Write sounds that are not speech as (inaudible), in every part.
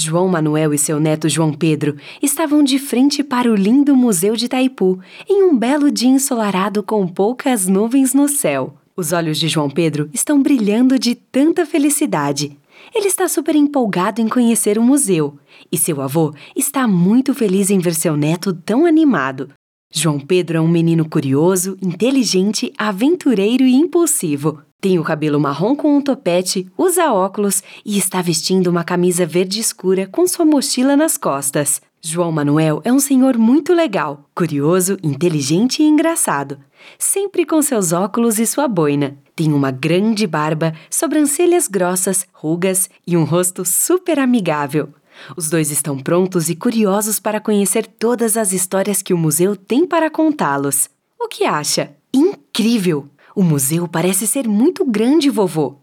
João Manuel e seu neto João Pedro estavam de frente para o lindo Museu de Itaipu, em um belo dia ensolarado com poucas nuvens no céu. Os olhos de João Pedro estão brilhando de tanta felicidade. Ele está super empolgado em conhecer o museu e seu avô está muito feliz em ver seu neto tão animado. João Pedro é um menino curioso, inteligente, aventureiro e impulsivo. Tem o cabelo marrom com um topete, usa óculos e está vestindo uma camisa verde escura com sua mochila nas costas. João Manuel é um senhor muito legal, curioso, inteligente e engraçado. Sempre com seus óculos e sua boina. Tem uma grande barba, sobrancelhas grossas, rugas e um rosto super amigável. Os dois estão prontos e curiosos para conhecer todas as histórias que o museu tem para contá-los. O que acha? Incrível! O museu parece ser muito grande, vovô.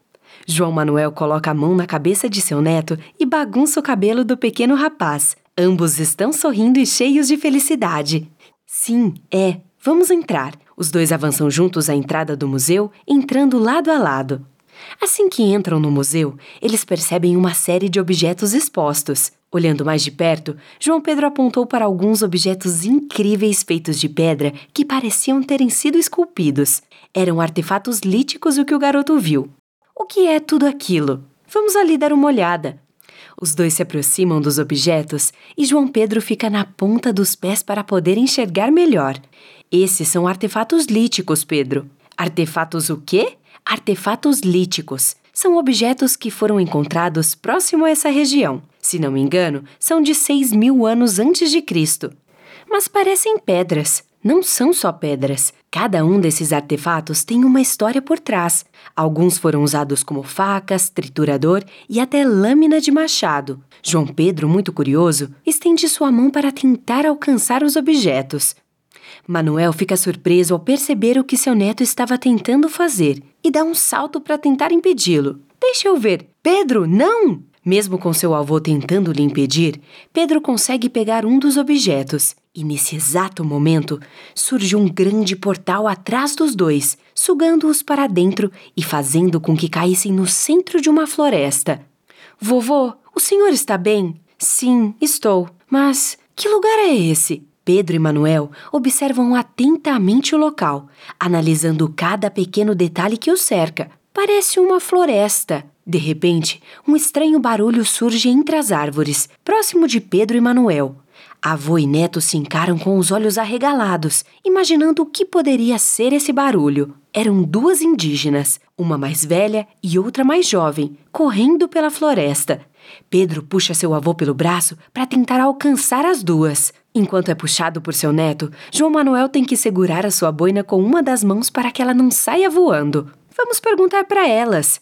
João Manuel coloca a mão na cabeça de seu neto e bagunça o cabelo do pequeno rapaz. Ambos estão sorrindo e cheios de felicidade. Sim, é. Vamos entrar. Os dois avançam juntos à entrada do museu, entrando lado a lado. Assim que entram no museu, eles percebem uma série de objetos expostos. Olhando mais de perto, João Pedro apontou para alguns objetos incríveis feitos de pedra que pareciam terem sido esculpidos. Eram artefatos líticos o que o garoto viu. O que é tudo aquilo? Vamos ali dar uma olhada. Os dois se aproximam dos objetos e João Pedro fica na ponta dos pés para poder enxergar melhor. Esses são artefatos líticos, Pedro. Artefatos o quê? Artefatos líticos. São objetos que foram encontrados próximo a essa região. Se não me engano, são de 6 mil anos antes de Cristo. Mas parecem pedras. Não são só pedras. Cada um desses artefatos tem uma história por trás. Alguns foram usados como facas, triturador e até lâmina de machado. João Pedro, muito curioso, estende sua mão para tentar alcançar os objetos. Manuel fica surpreso ao perceber o que seu neto estava tentando fazer e dá um salto para tentar impedi-lo. Deixa eu ver. Pedro, não! Mesmo com seu avô tentando lhe impedir, Pedro consegue pegar um dos objetos. E nesse exato momento, surge um grande portal atrás dos dois, sugando-os para dentro e fazendo com que caíssem no centro de uma floresta. Vovô, o senhor está bem? Sim, estou. Mas que lugar é esse? Pedro e Manuel observam atentamente o local, analisando cada pequeno detalhe que o cerca. Parece uma floresta. De repente, um estranho barulho surge entre as árvores, próximo de Pedro e Manuel. Avô e neto se encaram com os olhos arregalados, imaginando o que poderia ser esse barulho. Eram duas indígenas, uma mais velha e outra mais jovem, correndo pela floresta. Pedro puxa seu avô pelo braço para tentar alcançar as duas. Enquanto é puxado por seu neto, João Manuel tem que segurar a sua boina com uma das mãos para que ela não saia voando. Vamos perguntar para elas.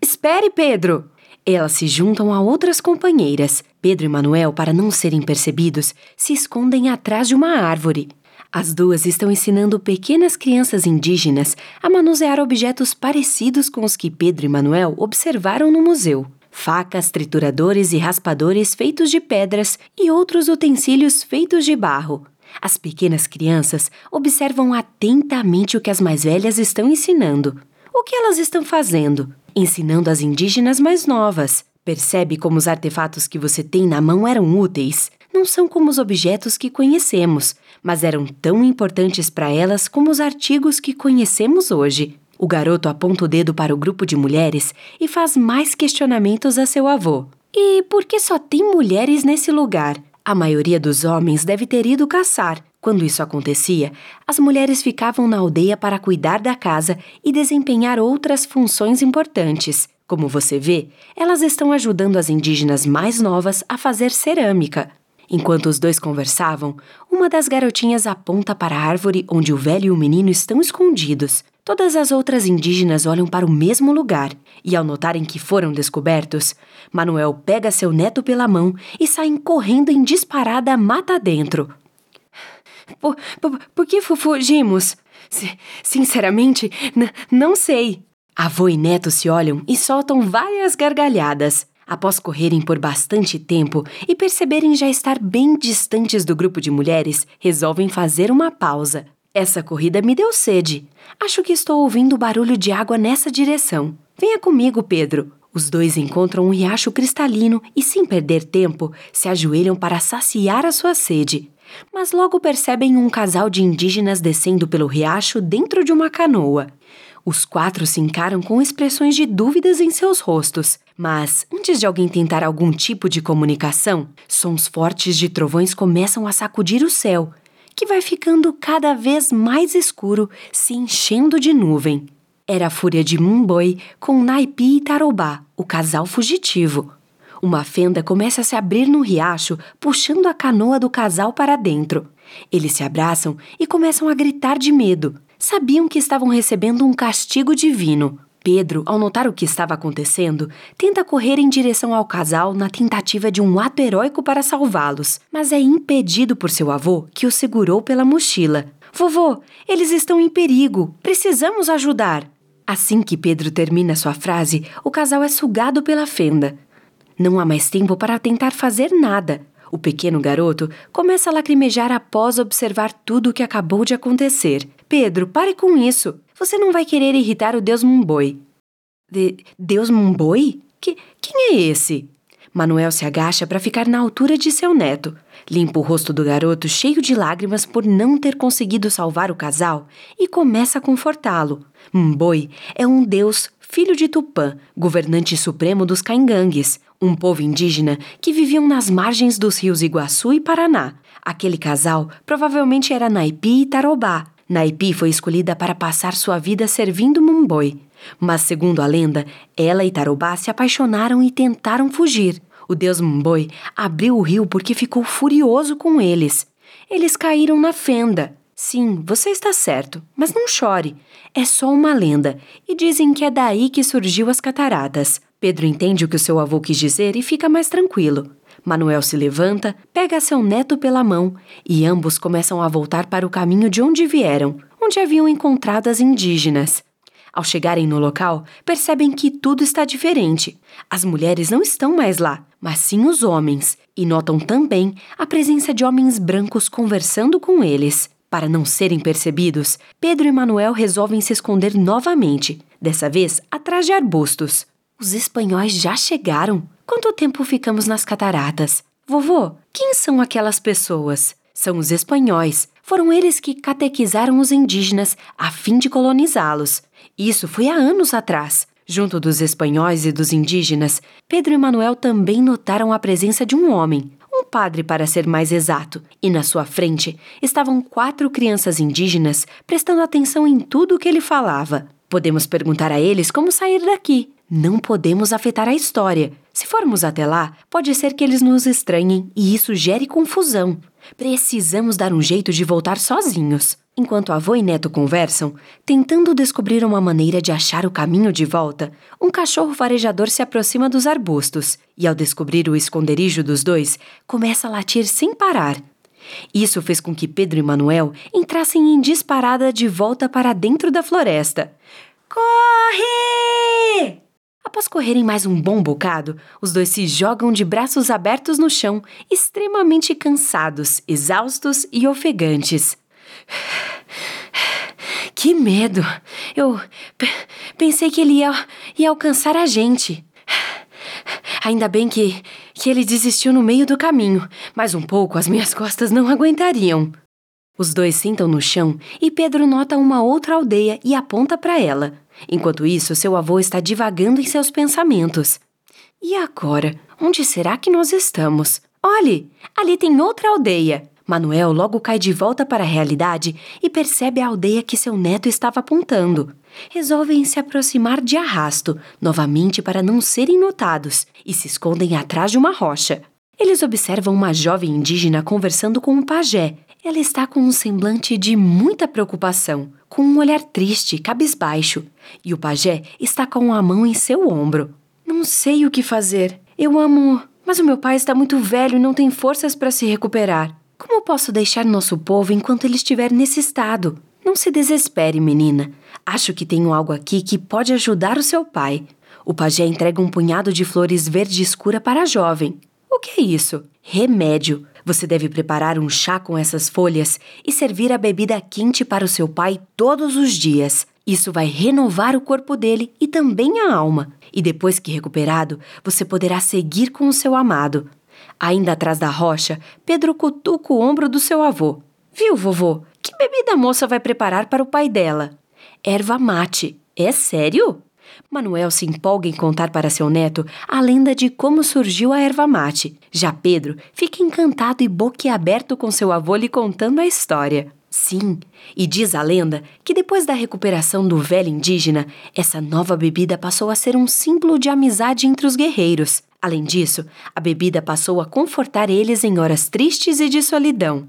Espere, Pedro! Elas se juntam a outras companheiras. Pedro e Manuel, para não serem percebidos, se escondem atrás de uma árvore. As duas estão ensinando pequenas crianças indígenas a manusear objetos parecidos com os que Pedro e Manuel observaram no museu. Facas, trituradores e raspadores feitos de pedras e outros utensílios feitos de barro. As pequenas crianças observam atentamente o que as mais velhas estão ensinando. O que elas estão fazendo? Ensinando as indígenas mais novas. Percebe como os artefatos que você tem na mão eram úteis? Não são como os objetos que conhecemos, mas eram tão importantes para elas como os artigos que conhecemos hoje. O garoto aponta o dedo para o grupo de mulheres e faz mais questionamentos a seu avô. E por que só tem mulheres nesse lugar? A maioria dos homens deve ter ido caçar, quando isso acontecia, as mulheres ficavam na aldeia para cuidar da casa e desempenhar outras funções importantes. Como você vê, elas estão ajudando as indígenas mais novas a fazer cerâmica. Enquanto os dois conversavam, uma das garotinhas aponta para a árvore onde o velho e o menino estão escondidos. Todas as outras indígenas olham para o mesmo lugar e, ao notarem que foram descobertos, Manuel pega seu neto pela mão e saem correndo em disparada mata dentro. Por, por, por que fugimos? Sinceramente, não sei. Avô e neto se olham e soltam várias gargalhadas. Após correrem por bastante tempo e perceberem já estar bem distantes do grupo de mulheres, resolvem fazer uma pausa. Essa corrida me deu sede. Acho que estou ouvindo barulho de água nessa direção. Venha comigo, Pedro. Os dois encontram um riacho cristalino e, sem perder tempo, se ajoelham para saciar a sua sede. Mas logo percebem um casal de indígenas descendo pelo riacho dentro de uma canoa. Os quatro se encaram com expressões de dúvidas em seus rostos. Mas, antes de alguém tentar algum tipo de comunicação, sons fortes de trovões começam a sacudir o céu, que vai ficando cada vez mais escuro, se enchendo de nuvem. Era a fúria de Mumboi com Naipi e Tarobá, o casal fugitivo. Uma fenda começa a se abrir no riacho, puxando a canoa do casal para dentro. Eles se abraçam e começam a gritar de medo. Sabiam que estavam recebendo um castigo divino. Pedro, ao notar o que estava acontecendo, tenta correr em direção ao casal na tentativa de um ato heróico para salvá-los, mas é impedido por seu avô, que o segurou pela mochila. Vovô, eles estão em perigo. Precisamos ajudar. Assim que Pedro termina sua frase, o casal é sugado pela fenda. Não há mais tempo para tentar fazer nada. O pequeno garoto começa a lacrimejar após observar tudo o que acabou de acontecer. Pedro, pare com isso. Você não vai querer irritar o Deus Mumboi. De Deus Mumboi? Que, quem é esse? Manuel se agacha para ficar na altura de seu neto. Limpa o rosto do garoto cheio de lágrimas por não ter conseguido salvar o casal e começa a confortá-lo. Mboi é um deus filho de Tupã, governante supremo dos Caingangues, um povo indígena que viviam nas margens dos rios Iguaçu e Paraná. Aquele casal provavelmente era Naipi e Tarobá, Naipi foi escolhida para passar sua vida servindo Mumboi. Mas, segundo a lenda, ela e Tarobá se apaixonaram e tentaram fugir. O deus Mumboi abriu o rio porque ficou furioso com eles. Eles caíram na fenda. Sim, você está certo, mas não chore. É só uma lenda e dizem que é daí que surgiu as cataratas. Pedro entende o que o seu avô quis dizer e fica mais tranquilo. Manuel se levanta, pega seu neto pela mão e ambos começam a voltar para o caminho de onde vieram, onde haviam encontrado as indígenas. Ao chegarem no local, percebem que tudo está diferente. As mulheres não estão mais lá, mas sim os homens, e notam também a presença de homens brancos conversando com eles. Para não serem percebidos, Pedro e Manuel resolvem se esconder novamente, dessa vez atrás de arbustos. Os espanhóis já chegaram? Quanto tempo ficamos nas cataratas? Vovô, quem são aquelas pessoas? São os espanhóis. Foram eles que catequizaram os indígenas a fim de colonizá-los. Isso foi há anos atrás. Junto dos espanhóis e dos indígenas, Pedro e Manuel também notaram a presença de um homem, um padre para ser mais exato, e na sua frente estavam quatro crianças indígenas prestando atenção em tudo o que ele falava. Podemos perguntar a eles como sair daqui. Não podemos afetar a história. Se formos até lá, pode ser que eles nos estranhem e isso gere confusão. Precisamos dar um jeito de voltar sozinhos. Enquanto avô e neto conversam, tentando descobrir uma maneira de achar o caminho de volta, um cachorro farejador se aproxima dos arbustos e, ao descobrir o esconderijo dos dois, começa a latir sem parar. Isso fez com que Pedro e Manuel entrassem em disparada de volta para dentro da floresta. Corre! Após correrem mais um bom bocado, os dois se jogam de braços abertos no chão, extremamente cansados, exaustos e ofegantes. (sighs) Que medo! Eu pensei que ele ia, ia alcançar a gente. (sighs) Ainda bem que, que ele desistiu no meio do caminho, mas um pouco as minhas costas não aguentariam. Os dois sentam no chão e Pedro nota uma outra aldeia e aponta para ela. Enquanto isso, seu avô está divagando em seus pensamentos. E agora? Onde será que nós estamos? Olhe! Ali tem outra aldeia! Manuel logo cai de volta para a realidade e percebe a aldeia que seu neto estava apontando. Resolvem se aproximar de arrasto, novamente para não serem notados, e se escondem atrás de uma rocha. Eles observam uma jovem indígena conversando com um pajé. Ela está com um semblante de muita preocupação com um olhar triste, cabisbaixo, e o pajé está com a mão em seu ombro. Não sei o que fazer. Eu amo, mas o meu pai está muito velho e não tem forças para se recuperar. Como posso deixar nosso povo enquanto ele estiver nesse estado? Não se desespere, menina. Acho que tenho algo aqui que pode ajudar o seu pai. O pajé entrega um punhado de flores verde escura para a jovem. O que é isso? Remédio. Você deve preparar um chá com essas folhas e servir a bebida quente para o seu pai todos os dias. Isso vai renovar o corpo dele e também a alma. E depois que recuperado, você poderá seguir com o seu amado. Ainda atrás da rocha, Pedro cutuca o ombro do seu avô. Viu, vovô? Que bebida a moça vai preparar para o pai dela? Erva mate. É sério? Manuel se empolga em contar para seu neto a lenda de como surgiu a erva mate. Já Pedro fica encantado e boquiaberto com seu avô lhe contando a história. Sim, e diz a lenda que depois da recuperação do velho indígena, essa nova bebida passou a ser um símbolo de amizade entre os guerreiros. Além disso, a bebida passou a confortar eles em horas tristes e de solidão.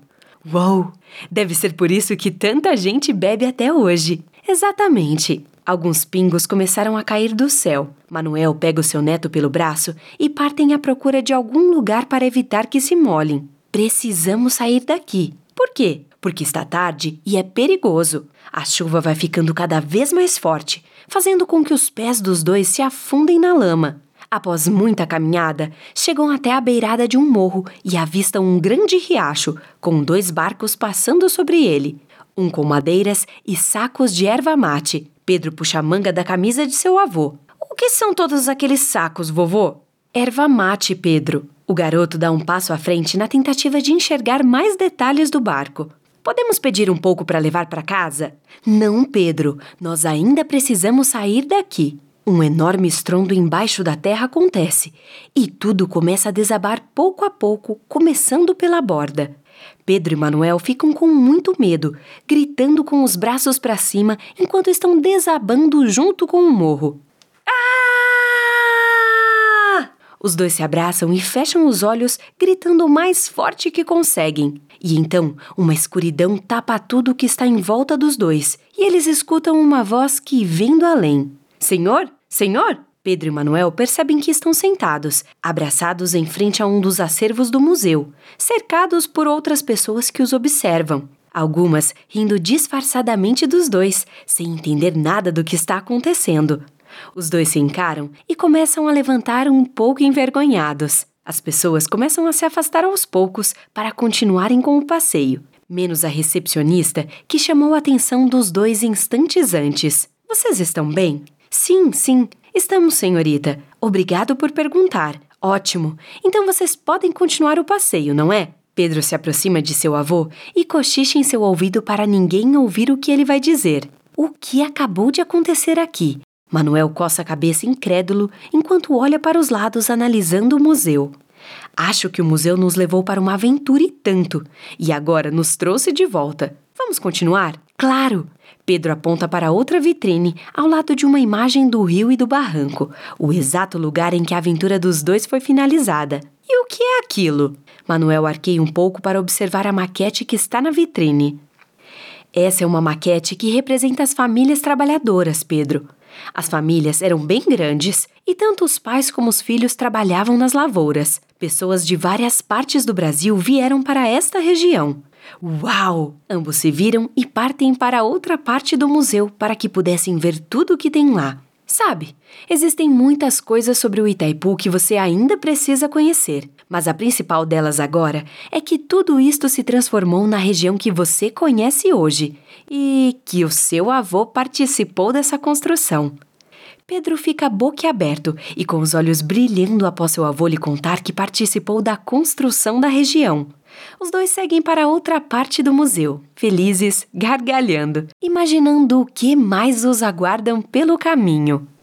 Uou! Deve ser por isso que tanta gente bebe até hoje. Exatamente. Alguns pingos começaram a cair do céu. Manuel pega o seu neto pelo braço e partem à procura de algum lugar para evitar que se molhem. Precisamos sair daqui. Por quê? Porque está tarde e é perigoso. A chuva vai ficando cada vez mais forte, fazendo com que os pés dos dois se afundem na lama. Após muita caminhada, chegam até a beirada de um morro e avistam um grande riacho, com dois barcos passando sobre ele, um com madeiras e sacos de erva mate. Pedro puxa a manga da camisa de seu avô. O que são todos aqueles sacos, vovô? Erva mate, Pedro. O garoto dá um passo à frente na tentativa de enxergar mais detalhes do barco. Podemos pedir um pouco para levar para casa? Não, Pedro. Nós ainda precisamos sair daqui. Um enorme estrondo embaixo da terra acontece e tudo começa a desabar pouco a pouco, começando pela borda. Pedro e Manuel ficam com muito medo, gritando com os braços para cima enquanto estão desabando junto com o morro. Ah! Os dois se abraçam e fecham os olhos, gritando o mais forte que conseguem. E então, uma escuridão tapa tudo que está em volta dos dois, e eles escutam uma voz que vem do além. Senhor? Senhor? Pedro e Manuel percebem que estão sentados, abraçados em frente a um dos acervos do museu, cercados por outras pessoas que os observam. Algumas rindo disfarçadamente dos dois, sem entender nada do que está acontecendo. Os dois se encaram e começam a levantar um pouco envergonhados. As pessoas começam a se afastar aos poucos para continuarem com o passeio, menos a recepcionista que chamou a atenção dos dois instantes antes. Vocês estão bem? Sim, sim, Estamos, senhorita. Obrigado por perguntar. Ótimo. Então vocês podem continuar o passeio, não é? Pedro se aproxima de seu avô e cochicha em seu ouvido para ninguém ouvir o que ele vai dizer. O que acabou de acontecer aqui? Manuel coça a cabeça incrédulo enquanto olha para os lados analisando o museu. Acho que o museu nos levou para uma aventura e tanto, e agora nos trouxe de volta. Vamos continuar? Claro! Pedro aponta para outra vitrine, ao lado de uma imagem do rio e do barranco, o exato lugar em que a aventura dos dois foi finalizada. E o que é aquilo? Manuel arqueia um pouco para observar a maquete que está na vitrine. Essa é uma maquete que representa as famílias trabalhadoras, Pedro. As famílias eram bem grandes e tanto os pais como os filhos trabalhavam nas lavouras. Pessoas de várias partes do Brasil vieram para esta região. Uau! Ambos se viram e partem para outra parte do museu para que pudessem ver tudo o que tem lá. Sabe, existem muitas coisas sobre o Itaipu que você ainda precisa conhecer, mas a principal delas agora é que tudo isto se transformou na região que você conhece hoje e que o seu avô participou dessa construção. Pedro fica boquiaberto e com os olhos brilhando após seu avô lhe contar que participou da construção da região. Os dois seguem para outra parte do museu, felizes, gargalhando, imaginando o que mais os aguardam pelo caminho.